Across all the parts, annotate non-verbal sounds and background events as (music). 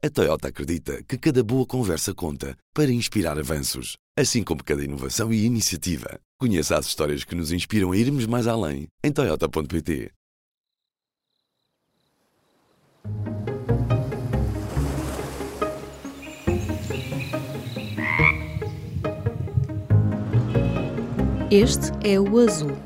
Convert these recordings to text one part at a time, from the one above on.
A Toyota acredita que cada boa conversa conta para inspirar avanços, assim como cada inovação e iniciativa. Conheça as histórias que nos inspiram a irmos mais além em Toyota.pt. Este é o azul.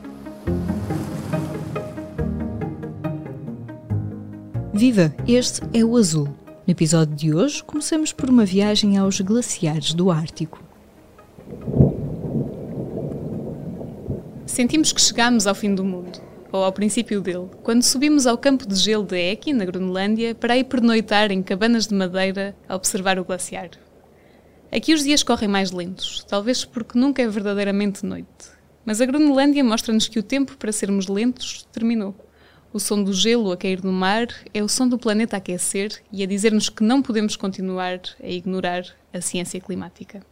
Viva! Este é o azul. No episódio de hoje, começamos por uma viagem aos glaciares do Ártico. Sentimos que chegamos ao fim do mundo, ou ao princípio dele, quando subimos ao campo de gelo de Eki, na Groenlândia, para ir pernoitar em cabanas de madeira a observar o glaciar. Aqui os dias correm mais lentos, talvez porque nunca é verdadeiramente noite. Mas a Groenlândia mostra-nos que o tempo para sermos lentos terminou. O som do gelo a cair no mar é o som do planeta a aquecer e a dizer-nos que não podemos continuar a ignorar a ciência climática.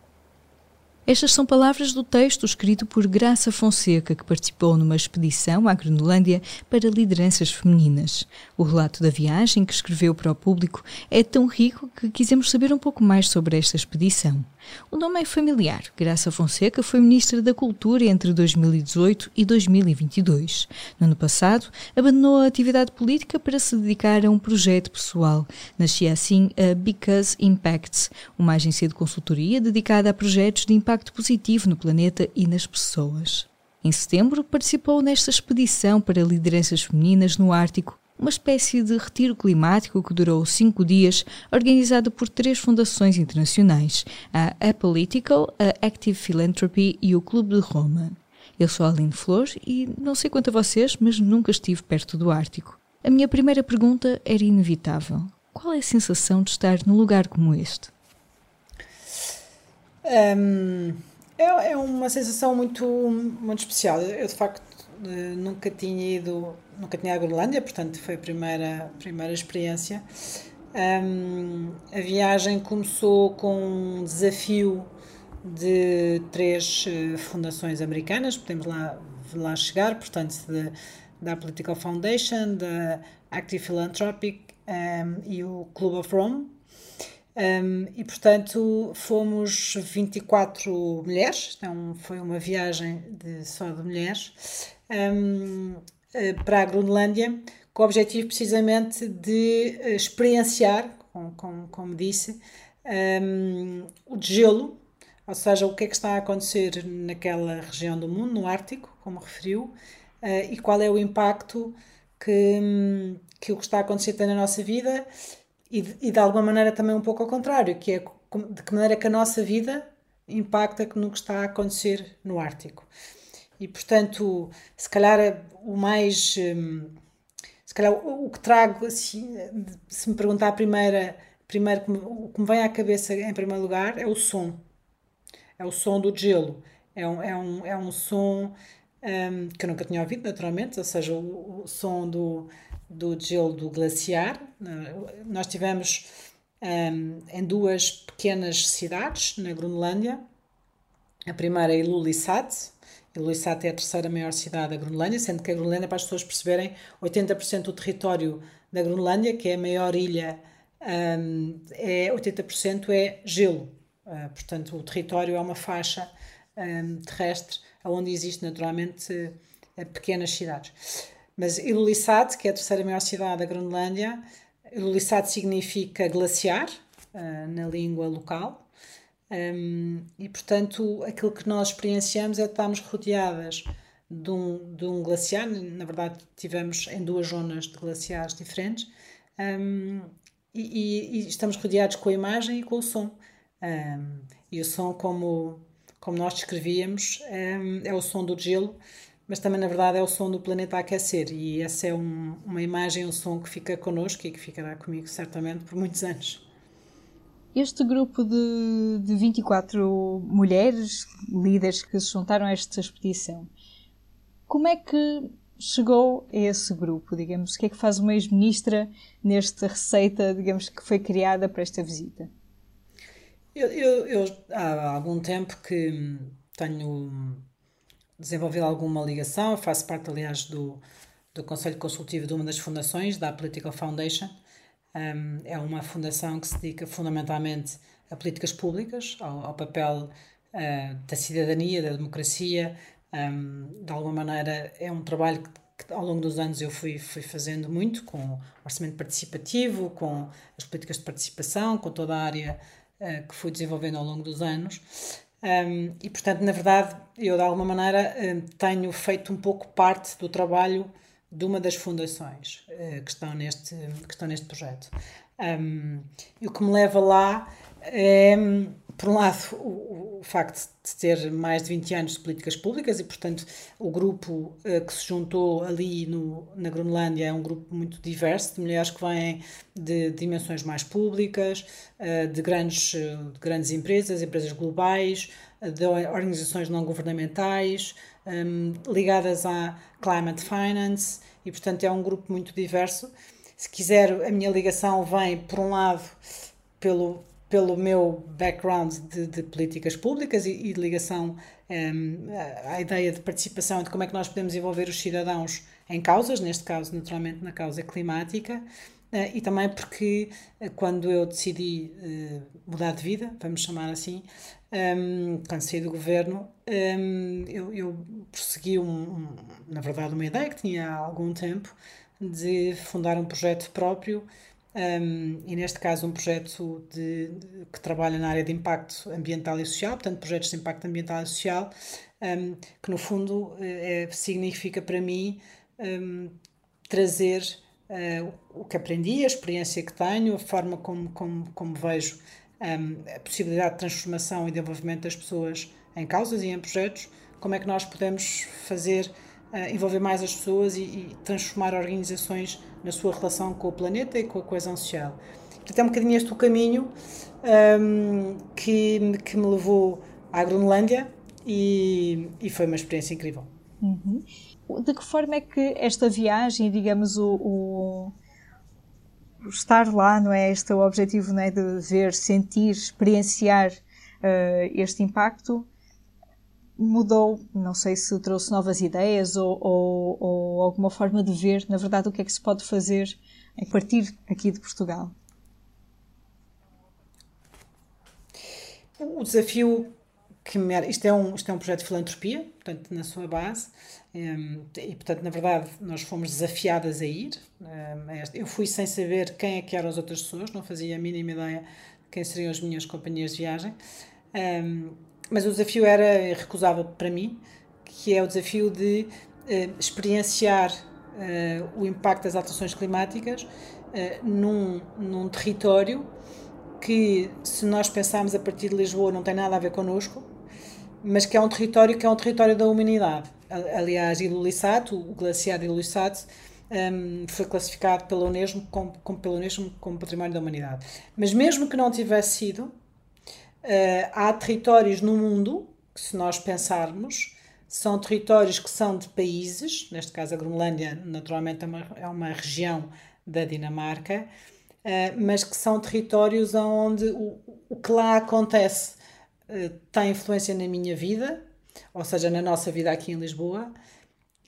Estas são palavras do texto escrito por Graça Fonseca, que participou numa expedição à Groenlândia para lideranças femininas. O relato da viagem que escreveu para o público é tão rico que quisemos saber um pouco mais sobre esta expedição. O nome é familiar. Graça Fonseca foi Ministra da Cultura entre 2018 e 2022. No ano passado, abandonou a atividade política para se dedicar a um projeto pessoal. Nascia assim a Because Impacts, uma agência de consultoria dedicada a projetos de impacto positivo no planeta e nas pessoas. Em setembro, participou nesta expedição para lideranças femininas no Ártico uma espécie de retiro climático que durou cinco dias, organizado por três fundações internacionais, a Apolitical, a Active Philanthropy e o Clube de Roma. Eu sou a Aline Flores e não sei quanto a vocês, mas nunca estive perto do Ártico. A minha primeira pergunta era inevitável. Qual é a sensação de estar num lugar como este? É, é, uma sensação muito, muito especial. Eu, de facto, nunca tinha ido, nunca tinha a Groenlândia, portanto foi a primeira, primeira experiência. A viagem começou com um desafio de três eh, fundações americanas, podemos lá, lá chegar, portanto, de, da Political Foundation, da Active Philanthropic um, e o Club of Rome. Um, e portanto fomos 24 mulheres, então foi uma viagem de, só de mulheres um, eh, para a Groenlândia, com o objetivo precisamente de eh, experienciar, como, disse, um, o gelo, ou seja, o que é que está a acontecer naquela região do mundo, no Ártico, como referiu, uh, e qual é o impacto que, que o que está a acontecer tem na nossa vida e de, e de alguma maneira também um pouco ao contrário, que é de que maneira que a nossa vida impacta no que está a acontecer no Ártico. E, portanto, se calhar o mais. Hum, se calhar o que trago, assim, se me perguntar a primeira, primeiro o que me vem à cabeça em primeiro lugar é o som. É o som do gelo. É um, é um, é um som um, que eu nunca tinha ouvido, naturalmente, ou seja, o, o som do, do gelo do glaciar. Nós tivemos um, em duas pequenas cidades na Groenlândia. A primeira é Ilulissat, Ilulissat é a terceira maior cidade da Groenlândia, sendo que a Groenlândia, para as pessoas perceberem, 80% do território da Groenlândia, que é a maior ilha, um, é, 80% é gelo. Uh, portanto, o território é uma faixa um, terrestre onde existe naturalmente uh, pequenas cidades. Mas Ilulissat, que é a terceira maior cidade da Groenlândia, Ilulissat significa glaciar uh, na língua local e, portanto, aquilo que nós experienciamos é estarmos rodeadas de um, de um glaciar. Na verdade, tivemos em duas zonas de glaciares diferentes. E, e, estamos rodeados com a imagem e com o som. E o som, como, como nós descrevíamos, é o som do gelo, mas também, na verdade, é o som do planeta a aquecer. E essa é um, uma imagem, um som que fica connosco e que ficará comigo certamente por muitos anos. Este grupo de, de 24 mulheres, líderes que se juntaram a esta expedição, como é que chegou a esse grupo, digamos? O que é que faz uma ex-ministra nesta receita, digamos, que foi criada para esta visita? Eu, eu, eu, há algum tempo que tenho desenvolvido alguma ligação, faço parte, aliás, do, do Conselho Consultivo de uma das fundações, da Political Foundation, Um, é uma fundação que se dedica fundamentalmente a políticas públicas, ao, ao papel uh, da cidadania, da democracia. Um, de alguma maneira, é um trabalho que, que, ao longo dos anos eu fui, fui fazendo muito, com orçamento participativo, com as políticas de participação, com toda a área uh, que fui desenvolvendo ao longo dos anos. Um, e, portanto, na verdade, eu de alguma maneira tenho feito um pouco parte do trabalho de uma das fundações uh, que, estão neste, que estão neste projeto. Um, e o que me leva lá é, por um lado, o, o, facto de ter mais de 20 anos de políticas públicas e, portanto, o grupo uh, que se juntou ali no, na Groenlândia é um grupo muito diverso, de mulheres que vêm de dimensões mais públicas, uh, de, grandes, uh, de grandes empresas, empresas globais, de organizações não governamentais, um, ligadas à climate finance, e portanto é um grupo muito diverso. Se quiser, a minha ligação vem, por um lado, pelo, pelo meu background de, de políticas públicas e, e de ligação um, à ideia de participação e de como é que nós podemos envolver os cidadãos em causas, neste caso, naturalmente, na causa climática. Uh, e também porque uh, quando eu decidi uh, mudar de vida, vamos chamar assim, um, quando saí do governo, um, eu, eu prossegui, um, um, na verdade, uma ideia que tinha há algum tempo de fundar um projeto próprio um, e neste caso um projeto de, de, que trabalha na área de impacto ambiental e social, portanto projetos de impacto ambiental e social, um, que no fundo é, significa para mim um, trazer uh, o que aprendi, a experiência que tenho, a forma como, como, como vejo a possibilidade de transformação e desenvolvimento das pessoas em causas e em projetos, como é que nós podemos fazer envolver mais as pessoas e, e, transformar organizações na sua relação com o planeta e com a coesão social. Portanto, é um bocadinho este o caminho um, que, que me levou à Groenlândia e, e foi uma experiência incrível. Uhum. De que forma é que esta viagem, digamos, o, o estar lá, não é? Este é o objetivo, não é? De ver, sentir, experienciar uh, este impacto mudou, não sei se trouxe novas ideias ou, ou, ou, alguma forma de ver, na verdade, o que é que se pode fazer a partir aqui de Portugal. O desafio que me isto é um, isto é um projeto de filantropia, portanto, na sua base, um, e portanto, na verdade, nós fomos desafiadas a ir. Um, eu fui sem saber quem é que eram as outras pessoas, não fazia a mínima ideia de quem seriam as minhas companhias de viagem. Um, mas o desafio era irrecusável para mim, que é o desafio de uh, experienciar uh, o impacto das alterações climáticas uh, num, num território que, se nós pensarmos a partir de Lisboa, não tem nada a ver connosco, mas que é um território que é um território da humanidade. Aliás, o glaciar de Ilulissat, um, foi classificado pela Unesco como, como, pela Unesco como Património da Humanidade. Mas mesmo que não tivesse sido, uh, há territórios no mundo que, se nós pensarmos, são territórios que são de países, neste caso a Groenlândia, naturalmente é uma, é uma região da Dinamarca, uh, mas que são territórios onde o, o que lá acontece uh, tem influência na minha vida, ou seja, na nossa vida aqui em Lisboa,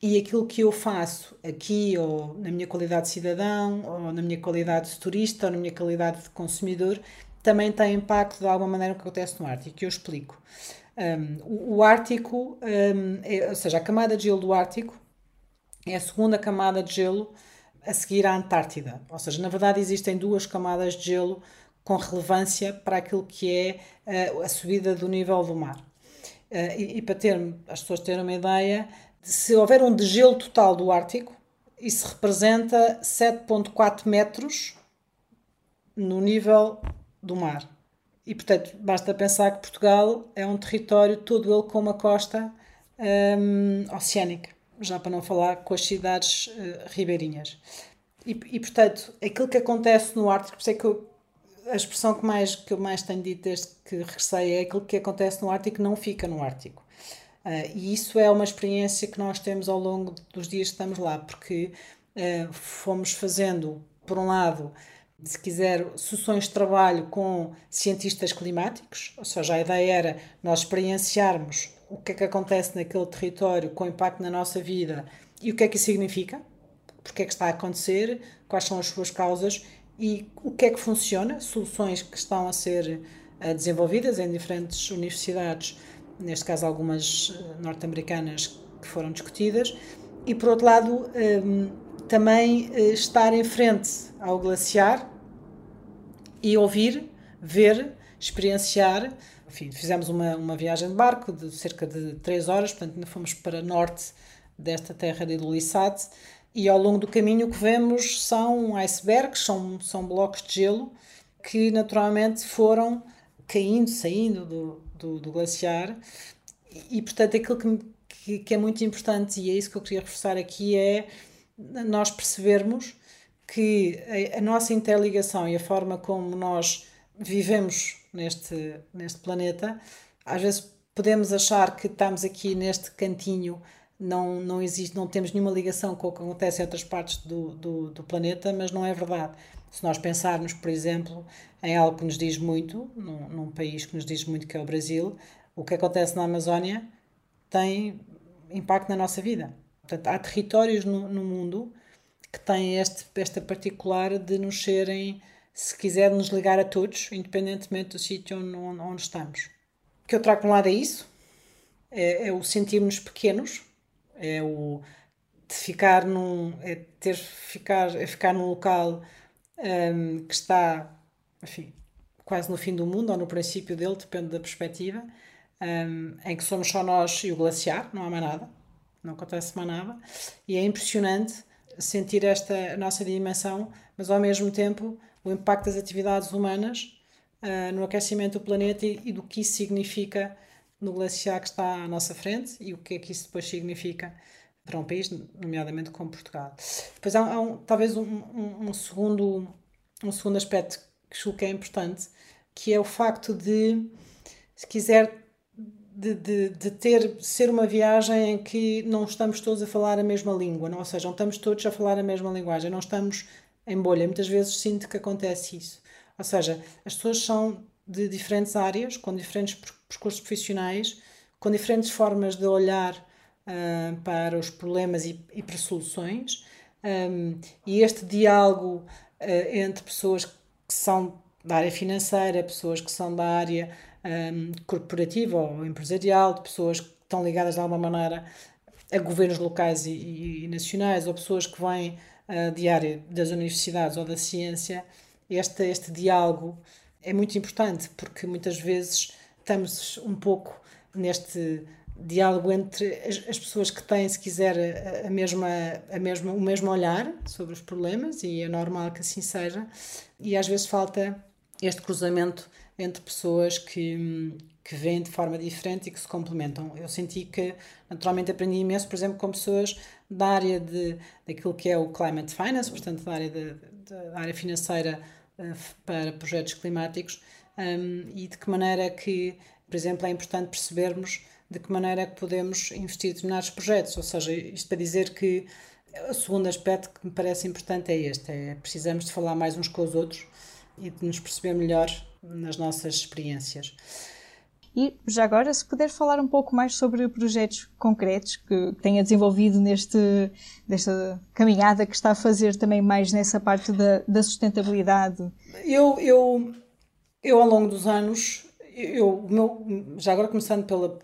e aquilo que eu faço aqui, ou na minha qualidade de cidadão, ou na minha qualidade de turista, ou na minha qualidade de consumidor, também tem impacto de alguma maneira no que acontece no Ártico, que eu explico. Um, o Ártico, um, é, ou seja, a camada de gelo do Ártico é a segunda camada de gelo a seguir à Antártida. Ou seja, na verdade existem duas camadas de gelo com relevância para aquilo que é uh, a subida do nível do mar. Uh, e, e, para ter, as pessoas terem uma ideia, se houver um degelo total do Ártico, isso representa 7,4 metros no nível do mar. E, portanto, basta pensar que Portugal é um território todo ele com uma costa um, oceânica, já para não falar com as cidades uh, ribeirinhas. E, e, portanto, aquilo que acontece no Ártico, por isso é que eu, a expressão que, mais, que eu mais tenho dito desde que regressei é aquilo que acontece no Ártico não fica no Ártico. Uh, e isso é uma experiência que nós temos ao longo dos dias que estamos lá, porque uh, fomos fazendo, por um lado, se quiser, sessões de trabalho com cientistas climáticos, ou seja, a ideia era nós experienciarmos o que é que acontece naquele território com impacto na nossa vida e o que é que isso significa, porque é que está a acontecer, quais são as suas causas e o que é que funciona, soluções que estão a ser uh, desenvolvidas em diferentes universidades, neste caso algumas uh, norte-americanas que foram discutidas, e por outro lado ehm, também uh, estar em frente ao glaciar e ouvir, ver, experienciar. Enfim, fizemos uma, uma viagem de barco de cerca de 3 horas, portanto, ainda fomos para norte desta terra de Ilulissat e ao longo do caminho o que vemos são icebergs, são, são blocos de gelo que naturalmente foram caindo, saindo do, do, do glaciar e, portanto, aquilo que, que, que, é muito importante e é isso que eu queria reforçar aqui é nós percebermos que a, a nossa interligação e a forma como nós vivemos neste, neste planeta, às vezes podemos achar que estamos aqui neste cantinho não, não existe, não temos nenhuma ligação com o que acontece em outras partes do, do, do, planeta, mas não é verdade. Se nós pensarmos, por exemplo, em algo que nos diz muito, num, num país que nos diz muito que é o Brasil, o que acontece na Amazónia tem impacto na nossa vida. Portanto, há territórios no, no mundo que têm este, esta particular de nos serem, se quiser, nos ligar a todos, independentemente do sítio onde, onde estamos. O que eu trago para um lado é isso, é, é o sentirmos pequenos, é o de ficar num é ter ficar é ficar num local um, que está enfim quase no fim do mundo ou no princípio dele depende da perspectiva um, em que somos só nós e o glaciar não há mais nada não acontece mais nada. E é impressionante sentir esta nossa dimensão mas ao mesmo tempo o impacto das atividades humanas uh, no aquecimento do planeta e, e do que isso significa no glaciar que está à nossa frente e o que é que isso depois significa para um país, nomeadamente como Portugal. Depois há, há um, talvez um, um, um, segundo, um segundo aspecto que julgo que é importante, que é o facto de, se quiser, de, de, de ter, ser uma viagem em que não estamos todos a falar a mesma língua, não? ou seja, não estamos todos a falar a mesma linguagem, não estamos em bolha. Muitas vezes sinto que acontece isso. Ou seja, as pessoas são de diferentes áreas, com diferentes percursos profissionais, com diferentes formas de olhar uh, para os problemas e, e para soluções. Um, e este diálogo uh, entre pessoas que são da área financeira, pessoas que são da área um, corporativa ou empresarial, de pessoas que estão ligadas de alguma maneira a governos locais e, e, e nacionais, ou pessoas que vêm uh, de área das universidades ou da ciência, este, este diálogo é muito importante porque muitas vezes estamos um pouco neste diálogo entre as, as pessoas que têm, se quiser, a, mesma, a mesma, o mesmo olhar sobre os problemas, e é normal que assim seja, e às vezes falta este cruzamento entre pessoas que, que veem de forma diferente e que se complementam. Eu senti que, naturalmente, aprendi imenso, por exemplo, com pessoas da área de, daquilo que é o climate finance, portanto, da área, de, da área financeira uh, para projetos climáticos, um, e de que maneira que, por exemplo, é importante percebermos de que maneira é que podemos investir em determinados projetos. Ou seja, isto para dizer que o segundo aspecto que me parece importante é este: é precisamos de falar mais uns com os outros e de nos perceber melhor nas nossas experiências. E já agora, se puder falar um pouco mais sobre projetos concretos que tenha desenvolvido neste, nesta caminhada que está a fazer também mais nessa parte da, da sustentabilidade. Eu, eu, eu, ao longo dos anos, eu, meu, já agora começando pela,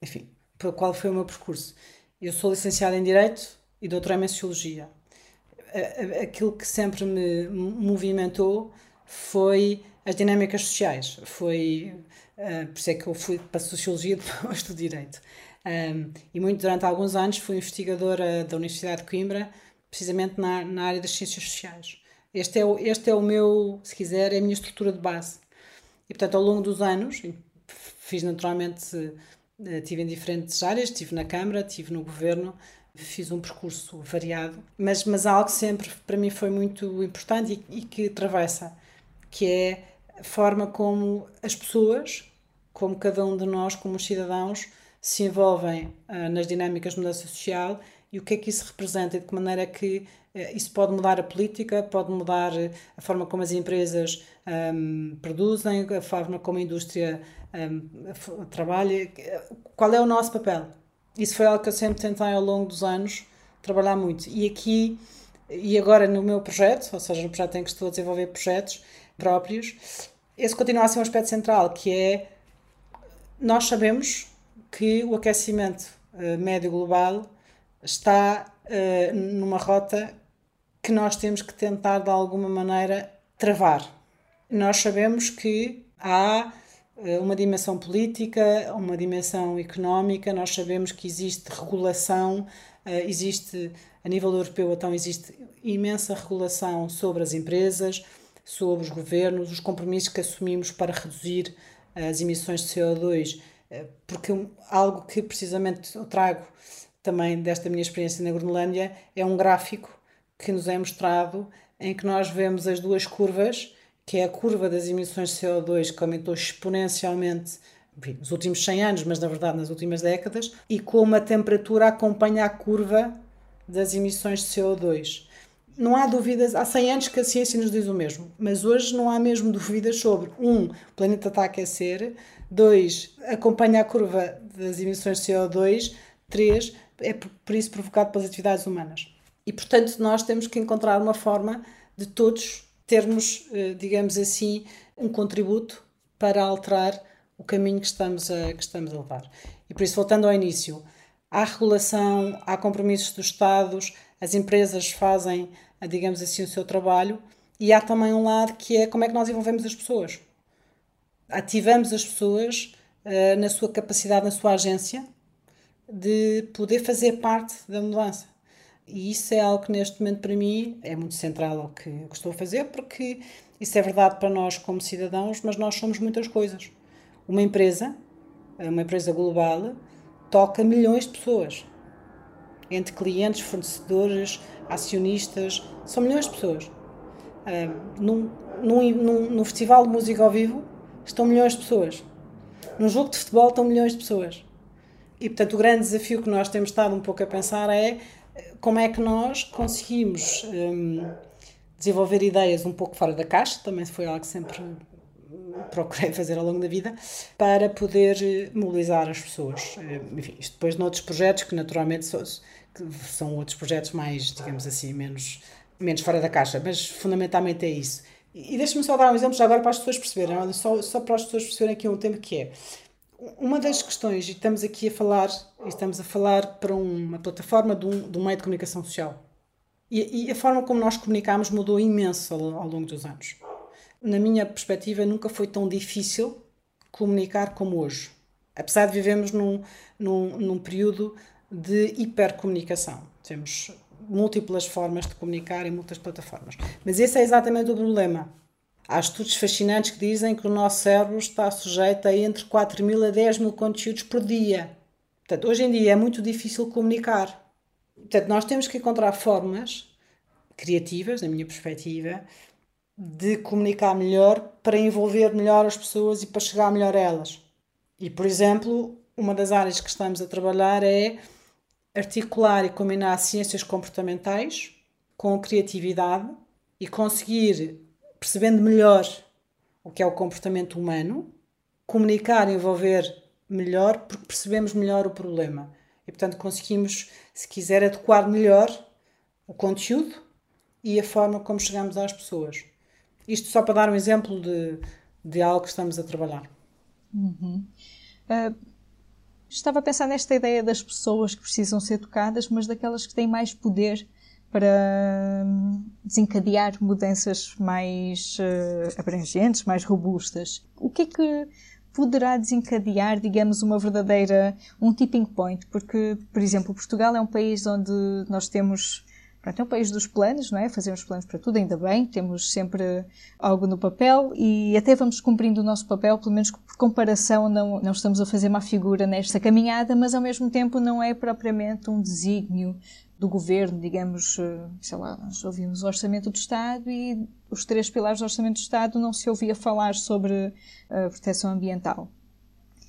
enfim, pelo qual foi o meu percurso. Eu sou licenciada em Direito e doutorei em Sociologia. Aquilo que sempre me movimentou foi as dinâmicas sociais. Foi uh, por isso é que eu fui para a Sociologia (laughs) depois do Direito. Um, e muito durante alguns anos fui investigadora da Universidade de Coimbra, precisamente na, na área das ciências sociais. Este é, o, este é o meu, se quiser, é a minha estrutura de base. E portanto, ao longo dos anos, fiz naturalmente eh, em diferentes áreas, estive na Câmara, estive no Governo, fiz um percurso variado, mas, mas algo sempre para mim foi muito importante e, e que atravessa, que é a forma como as pessoas, como cada um de nós, como os cidadãos, se envolvem uh, nas dinâmicas de mudança social e o que é que isso representa e de que maneira é que uh, isso pode mudar a política, pode mudar a forma como as empresas um, produzem, a forma como a indústria um, trabalha, qual é o nosso papel. Isso foi algo que eu sempre tentei ao longo dos anos trabalhar muito. E aqui e agora no meu projeto, ou seja, no projeto em que estou a desenvolver projetos próprios, esse continua a ser um aspecto central, que é nós sabemos que o aquecimento uh, médio global está uh, numa rota que nós temos que tentar de alguma maneira travar. Nós sabemos que há uh, uma dimensão política, uma dimensão económica, nós sabemos que existe regulação, existe a nível europeu, então existe imensa regulação sobre as empresas, sobre os governos, os compromissos que assumimos para reduzir as emissões de CO2, eh, porque algo que precisamente eu trago também desta minha experiência na Groenlândia é um gráfico que nos é mostrado em que nós vemos as duas curvas, que é a curva das emissões de CO2 que aumentou exponencialmente enfim, nos últimos 100 anos, mas na verdade nas últimas décadas, e como a temperatura acompanha a curva das emissões de CO2. Não há dúvidas, há 100 anos que a ciência nos diz o mesmo, mas hoje não há mesmo dúvidas sobre, um, o planeta está a aquecer, dois, acompanha a curva das emissões de CO2, três, é por isso provocado pelas atividades humanas. E, portanto, nós temos que encontrar uma forma de todos termos, eh, digamos assim, um contributo para alterar o caminho que estamos a, que estamos a levar. E por isso, voltando ao início, há regulação, há compromissos dos Estados, as empresas fazem, digamos assim, o seu trabalho, e há também um lado que é como é que nós envolvemos as pessoas. Ativamos as pessoas uh, na sua capacidade, na sua agência, de poder fazer parte da mudança. E isso é algo que neste momento para mim é muito central ao que, estou a fazer, porque isso é verdade para nós como cidadãos, mas nós somos muitas coisas. Uma empresa, uma empresa global, toca milhões de pessoas. Entre clientes, fornecedores, acionistas, são milhões de pessoas. Uh, num, num, num, num, festival de música ao vivo estão milhões de pessoas. Num jogo de futebol estão milhões de pessoas. E, portanto, o grande desafio que nós temos estado um pouco a pensar é como é que nós conseguimos um, desenvolver ideias um pouco fora da caixa, também foi algo que sempre procurei fazer ao longo da vida para poder eh, mobilizar as pessoas. Eh, enfim, isto depois noutros projetos que naturalmente são outros projetos mais, digamos assim, menos, menos fora da caixa, mas fundamentalmente é isso. E deixa-me só dar um exemplo já agora para as pessoas perceberem, só, só para as pessoas perceberem aqui um tema que é uma das questões, e estamos aqui a falar, estamos a falar para uma plataforma de um, de um meio de comunicação social. E, e, a forma como nós comunicamos mudou imenso ao, ao longo dos anos na minha perspectiva, nunca foi tão difícil comunicar como hoje. Apesar de vivemos num, num, num período de hipercomunicação. Temos múltiplas formas de comunicar em muitas plataformas. Mas esse é exatamente o problema. Há estudos fascinantes que dizem que o nosso cérebro está sujeito a entre 4 mil a 10 mil conteúdos por dia. Portanto, hoje em dia é muito difícil comunicar. Portanto, nós temos que encontrar formas criativas, na minha perspectiva, de comunicar melhor para envolver melhor as pessoas e para chegar melhor a elas. E, por exemplo, uma das áreas que estamos a trabalhar é articular e combinar ciências comportamentais com criatividade e conseguir, percebendo melhor o que é o comportamento humano, comunicar envolver melhor porque percebemos melhor o problema. E, portanto, conseguimos, se quiser, adequar melhor o conteúdo e a forma como chegamos às pessoas. Isto só para dar um exemplo de, de algo que estamos a trabalhar. Uhum. Uh, estava a pensar nesta ideia das pessoas que precisam ser tocadas, mas daquelas que têm mais poder para hum, desencadear mudanças mais uh, abrangentes, mais robustas. O que é que poderá desencadear, digamos, uma verdadeira, um tipping point? Porque, por exemplo, Portugal é um país onde nós temos Pronto, é um país dos planos, não é? Fazemos planos para tudo, ainda bem, temos sempre algo no papel e até vamos cumprindo o nosso papel, pelo menos por comparação, não, não estamos a fazer má figura nesta caminhada, mas ao mesmo tempo não é propriamente um desígnio do governo, digamos, eh, sei lá, nós ouvimos o Orçamento do Estado e os três pilares do Orçamento do Estado não se ouvia falar sobre a proteção ambiental.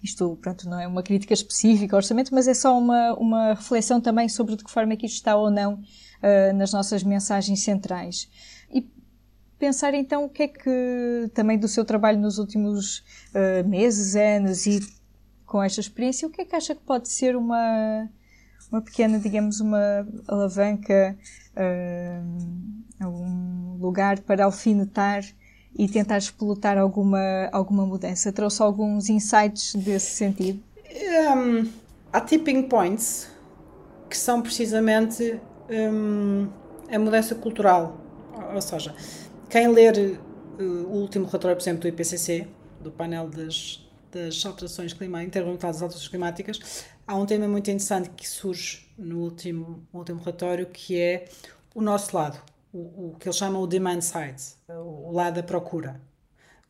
Isto, pronto, não é uma crítica específica ao orçamento, mas é só uma, uma reflexão também sobre de que forma é que isto está ou não uh, nas nossas mensagens centrais. E pensar então o que é que, também do seu trabalho nos últimos uh, meses, anos e com esta experiência, o que é que acha que pode ser uma, uma pequena, digamos, uma alavanca, uh, um lugar para alfinetar e tentar explotar alguma, alguma mudança? Trouxe alguns insights desse sentido? Um, há tipping points que são precisamente um, a mudança cultural. Ou seja, quem ler uh, o último relatório, por exemplo, do IPCC, do painel das, das alterações climáticas, das alterações climáticas, há um tema muito interessante que surge no último, último relatório, que é o nosso lado, o, o que eles chamam o demand side, o, lado da procura.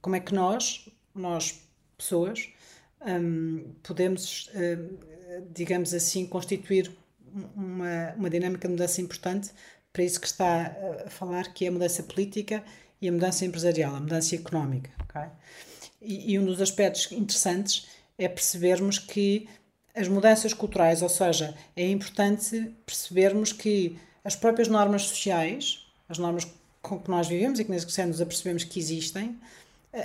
Como é que nós, nós pessoas, um, podemos, um, digamos assim, constituir uma, uma dinâmica de mudança importante para isso que está a falar, que é a mudança política e a mudança empresarial, a mudança económica. Okay? E, e um dos aspectos interessantes é percebermos que as mudanças culturais, ou seja, é importante percebermos que as próprias normas sociais, as normas com que nós vivemos e que nesse nos apercebemos que existem,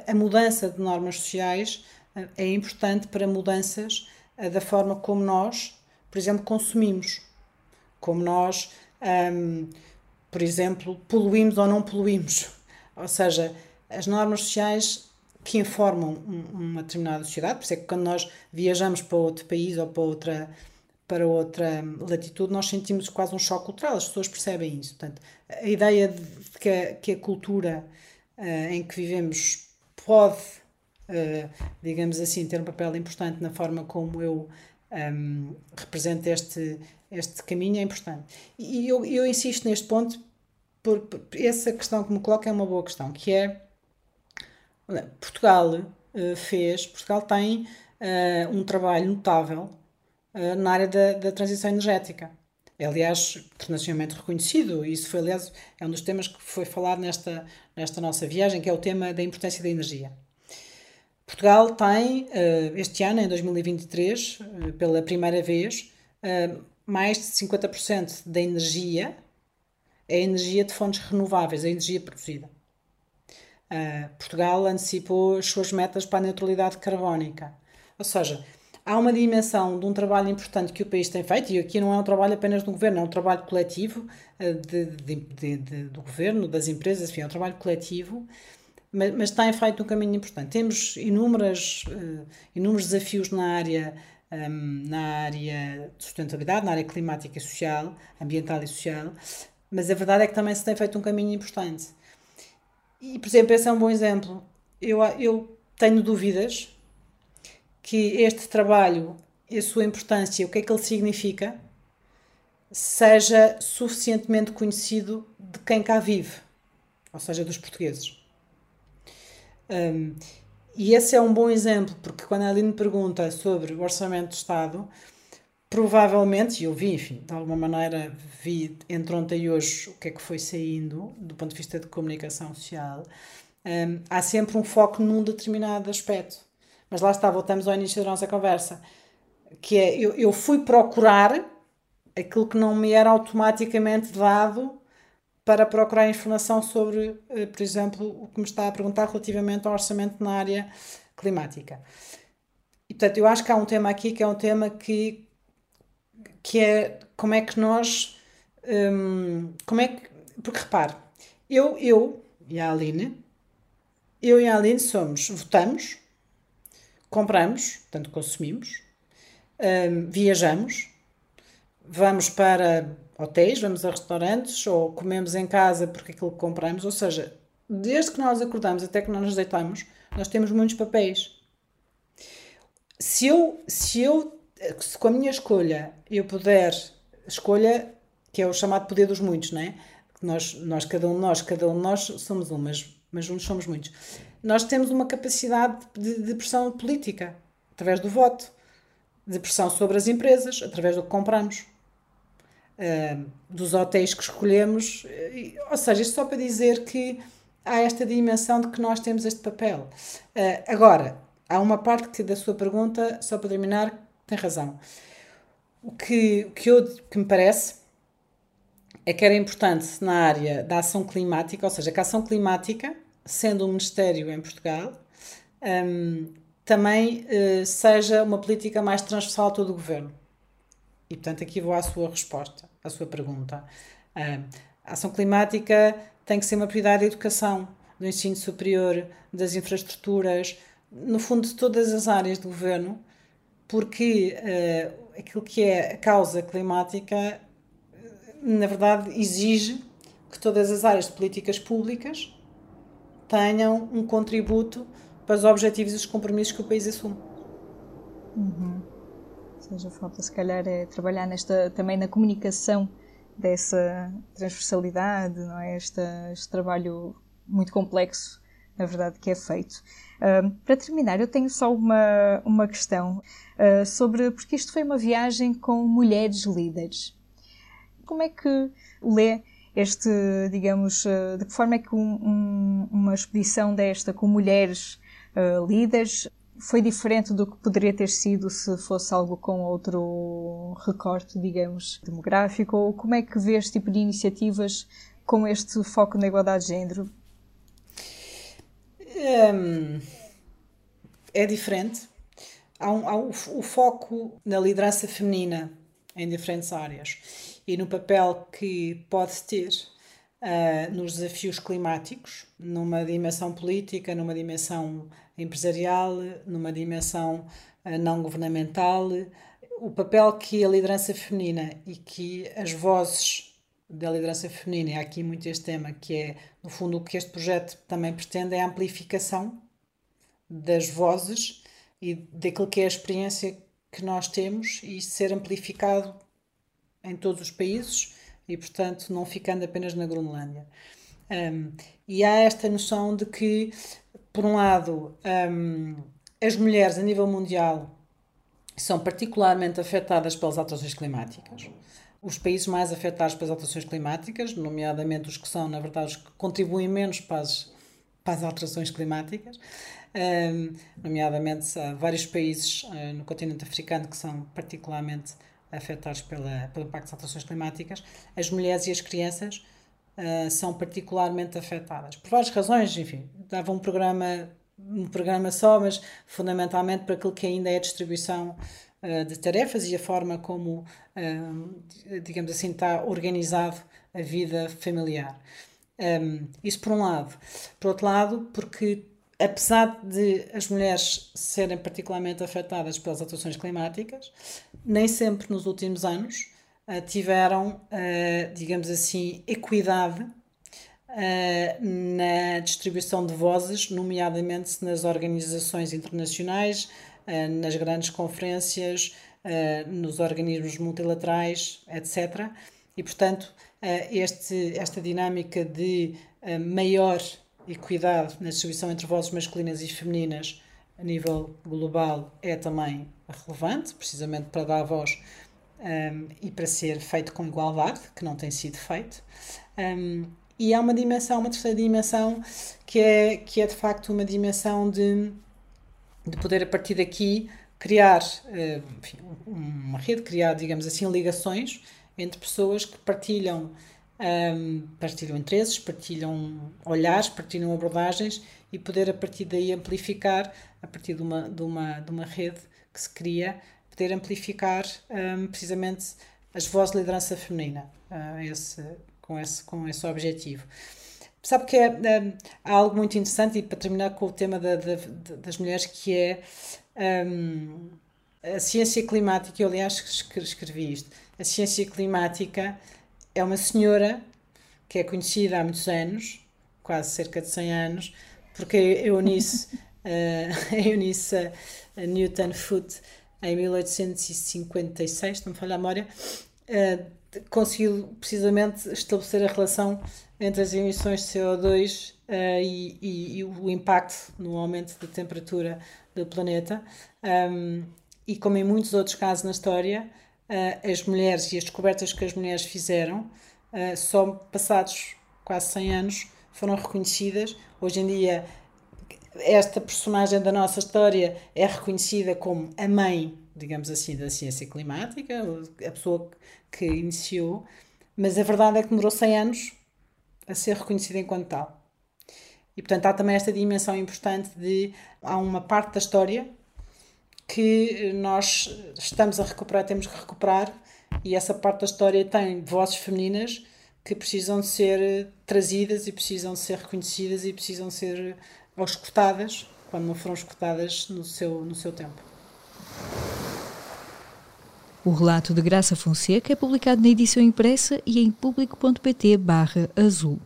a mudança de normas sociais eh, é importante para mudanças eh, da forma como nós, por exemplo, consumimos, como nós, um, por exemplo, poluímos ou não poluímos. Ou seja, as normas sociais que informam uma determinada sociedade, por isso é que quando nós viajamos para outro país ou para outra, para outra latitude, nós sentimos quase um choque cultural, as pessoas percebem isso. Portanto, a ideia de que a, que a cultura uh, em que vivemos pode, uh, digamos assim, ter um papel importante na forma como eu um, ehm, represento este, este caminho é importante. E eu, eu insisto neste ponto, por, por essa questão que me coloca é uma boa questão, que é Portugal uh, fez, Portugal tem um trabalho notável uh, na área da, da transição energética. É, aliás, internacionalmente reconhecido. Isso foi, aliás, é um dos temas que foi falado nesta, nesta nossa viagem, que é o tema da importância da energia. Portugal tem, este ano, em 2023, pela primeira vez, mais de 50% da energia é energia de fontes renováveis, a energia produzida. Portugal antecipou as suas metas para a neutralidade carbónica. Ou seja, há uma dimensão de um trabalho importante que o país tem feito, e aqui não é um trabalho apenas do governo, é um trabalho coletivo uh, de, de, de, do governo, das empresas, enfim, é um trabalho coletivo, mas, mas tem feito um caminho importante. Temos inúmeras, uh, inúmeros desafios na área, um, na área de sustentabilidade, na área climática e social, ambiental e social, mas a verdade é que também se tem feito um caminho importante. E, por exemplo, esse é um bom exemplo. Eu, eu tenho dúvidas que este trabalho a sua importância, o que é que ele significa, seja suficientemente conhecido de quem cá vive, ou seja, dos portugueses. Um, e esse é um bom exemplo, porque quando a Aline pergunta sobre o orçamento do Estado, provavelmente, e eu vi, enfim, de alguma maneira vi entre ontem e hoje o que é que foi saindo do ponto de vista de comunicação social, um, há sempre um foco num determinado aspecto. Mas lá está, voltamos ao início da nossa conversa, que é, eu, eu fui procurar aquilo que não me era automaticamente dado para procurar informação sobre, eh, por exemplo, o que me está a perguntar relativamente ao orçamento na área climática. E, portanto, eu acho que há um tema aqui que é um tema que que é como é que nós. Hum, como é que. Porque repare, eu, eu e a Aline, eu e a Aline somos, votamos, compramos, portanto consumimos, hum, viajamos, vamos para hotéis, vamos a restaurantes ou comemos em casa porque aquilo que compramos, ou seja, desde que nós acordamos até que nós nos deitamos, nós temos muitos papéis. Se eu, se eu se com a minha escolha eu puder, escolha que é o chamado poder dos muitos, não é? Nós, nós, cada um de nós, cada um de nós somos um, mas, mas juntos somos muitos. Nós temos uma capacidade de, de pressão política, através do voto, de pressão sobre as empresas, através do que compramos, uh, dos hotéis que escolhemos, uh, ou seja, isto só para dizer que há esta dimensão de que nós temos este papel. Uh, agora, há uma parte que, da sua pergunta, só para terminar, tem razão. O que, que, eu, que me parece é que era importante na área da ação climática, ou seja, que a ação climática, sendo um ministério em Portugal, um, também uh, seja uma política mais transversal a todo o governo. E, portanto, aqui vou à sua resposta, à sua pergunta. A ação climática tem que ser uma prioridade da educação, do ensino superior, das infraestruturas, no fundo, de todas as áreas do governo, porque uh, aquilo que é a causa climática, na verdade, exige que todas as áreas de políticas públicas tenham um contributo para os objetivos e os compromissos que o país assume. Uhum. Ou seja, falta se calhar é trabalhar nesta, também na comunicação dessa transversalidade, não é? Este, este trabalho muito complexo, na verdade, que é feito. Uh, para terminar, eu tenho só uma, uma questão uh, sobre, porque isto foi uma viagem com mulheres líderes. Como é que lê este, digamos, uh, de que forma é que um, um, uma expedição desta com mulheres líderes foi diferente do que poderia ter sido se fosse algo com outro recorte, digamos, demográfico? Ou como é que vê este tipo de iniciativas com este foco na igualdade de género? Um, é diferente. Há, um, há o foco na liderança feminina em diferentes áreas e no papel que pode ter uh, nos desafios climáticos, numa dimensão política, numa dimensão empresarial, numa dimensão uh, não governamental, o papel que a liderança feminina e que as vozes da liderança feminina, e há aqui muito este tema, que é, no fundo, o que este projeto também pretende é a amplificação das vozes e daquilo que é a experiência que nós temos e ser amplificado em todos os países e, portanto, não ficando apenas na Groenlândia. Um, e há esta noção de que, por um lado, um, as mulheres a nível mundial são particularmente afetadas pelas alterações climáticas os países mais afetados pelas alterações climáticas, nomeadamente os que são, na verdade, os que contribuem menos para as, para as alterações climáticas, um, nomeadamente há vários países uh, no continente africano que são particularmente afetados pela, pelo impacto das alterações climáticas, as mulheres e as crianças uh, são particularmente afetadas. Por várias razões, enfim, dava um programa, um programa só, mas fundamentalmente para aquilo que ainda é a distribuição eh, de tarefas e a forma como, eh, digamos assim, está organizado a vida familiar. Um, isso por um lado. Por outro lado, porque apesar de as mulheres serem particularmente afetadas pelas alterações climáticas, nem sempre nos últimos anos uh, tiveram, uh, digamos assim, equidade uh, na distribuição de vozes, nomeadamente nas organizações internacionais, eh, nas grandes conferências, eh, nos organismos multilaterais, etc. E, portanto, eh, este, esta dinâmica de maior equidade na distribuição entre vozes masculinas e femininas a nível global é também relevante, precisamente para dar voz um, e para ser feito com igualdade, que não tem sido feito. Um, e há uma dimensão, uma terceira dimensão, que é, que é de facto uma dimensão de de poder a partir daqui criar eh, enfim, uma rede, criar, digamos assim, ligações entre pessoas que partilham, um, partilham interesses, partilham olhares, partilham abordagens e poder a partir daí amplificar, a partir de uma, de uma, de uma rede que se cria, poder amplificar um, precisamente as vozes de liderança feminina uh, esse, com, esse, com esse objetivo. Sabe que é, há algo muito interessante, e para terminar com o tema da, da, das mulheres, que é a ciência climática. Eu, aliás, escrevi isto. A ciência climática é uma senhora que é conhecida há muitos anos, quase cerca de 100 anos, porque (laughs) Eunice, a Eunice Newton Foote, em 1856, não me falha a memória, conseguiu precisamente estabelecer a relação entre as emissões de CO2 uh, eh, e, e, e, o impacto no aumento da temperatura do planeta. Um, e como em muitos outros casos na história, uh, as mulheres e as descobertas que as mulheres fizeram, uh, só passados quase 100 anos, foram reconhecidas. Hoje em dia, esta personagem da nossa história é reconhecida como a mãe, digamos assim, da ciência climática, a pessoa que iniciou, mas a verdade é que demorou 100 anos a ser reconhecida enquanto tal. E portanto há também esta dimensão importante de há uma parte da história que nós estamos a recuperar, temos que recuperar E essa parte da história tem vozes femininas que precisam de ser trazidas e precisam de ser reconhecidas e precisam de ser escutadas quando não foram escutadas no seu, no seu tempo. O relato de Graça Fonseca é publicado na edição impressa e em público.pt barra azul.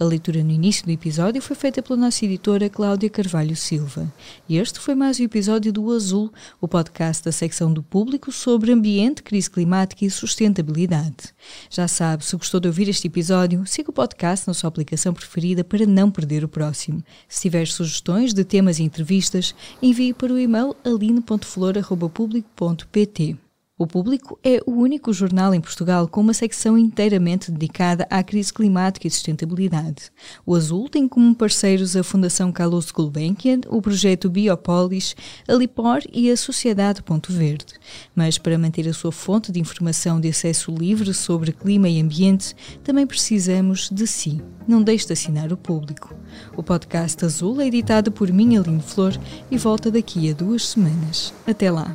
A leitura no início do episódio foi feita pela nossa editora Cláudia Carvalho Silva. E este foi mais um episódio do Azul, o podcast da secção do público sobre ambiente, crise climática e sustentabilidade. Já sabe, se gostou de ouvir este episódio, siga o podcast na sua aplicação preferida para não perder o próximo. Se tiver sugestões de temas e entrevistas, envie para o e-mail aline.flor.público.pt. O Público é o único jornal em Portugal com uma secção inteiramente dedicada à crise climática e sustentabilidade. O Azul tem como parceiros a Fundação Carlos Gulbenkian, o projeto Biopolis, a Lipor e a Sociedade Ponto Verde. Mas para manter a sua fonte de informação de acesso livre sobre clima e ambiente, também precisamos de si. Não deixe de assinar o Público. O podcast Azul é editado por minha Aline Flor e volta daqui a duas semanas. Até lá!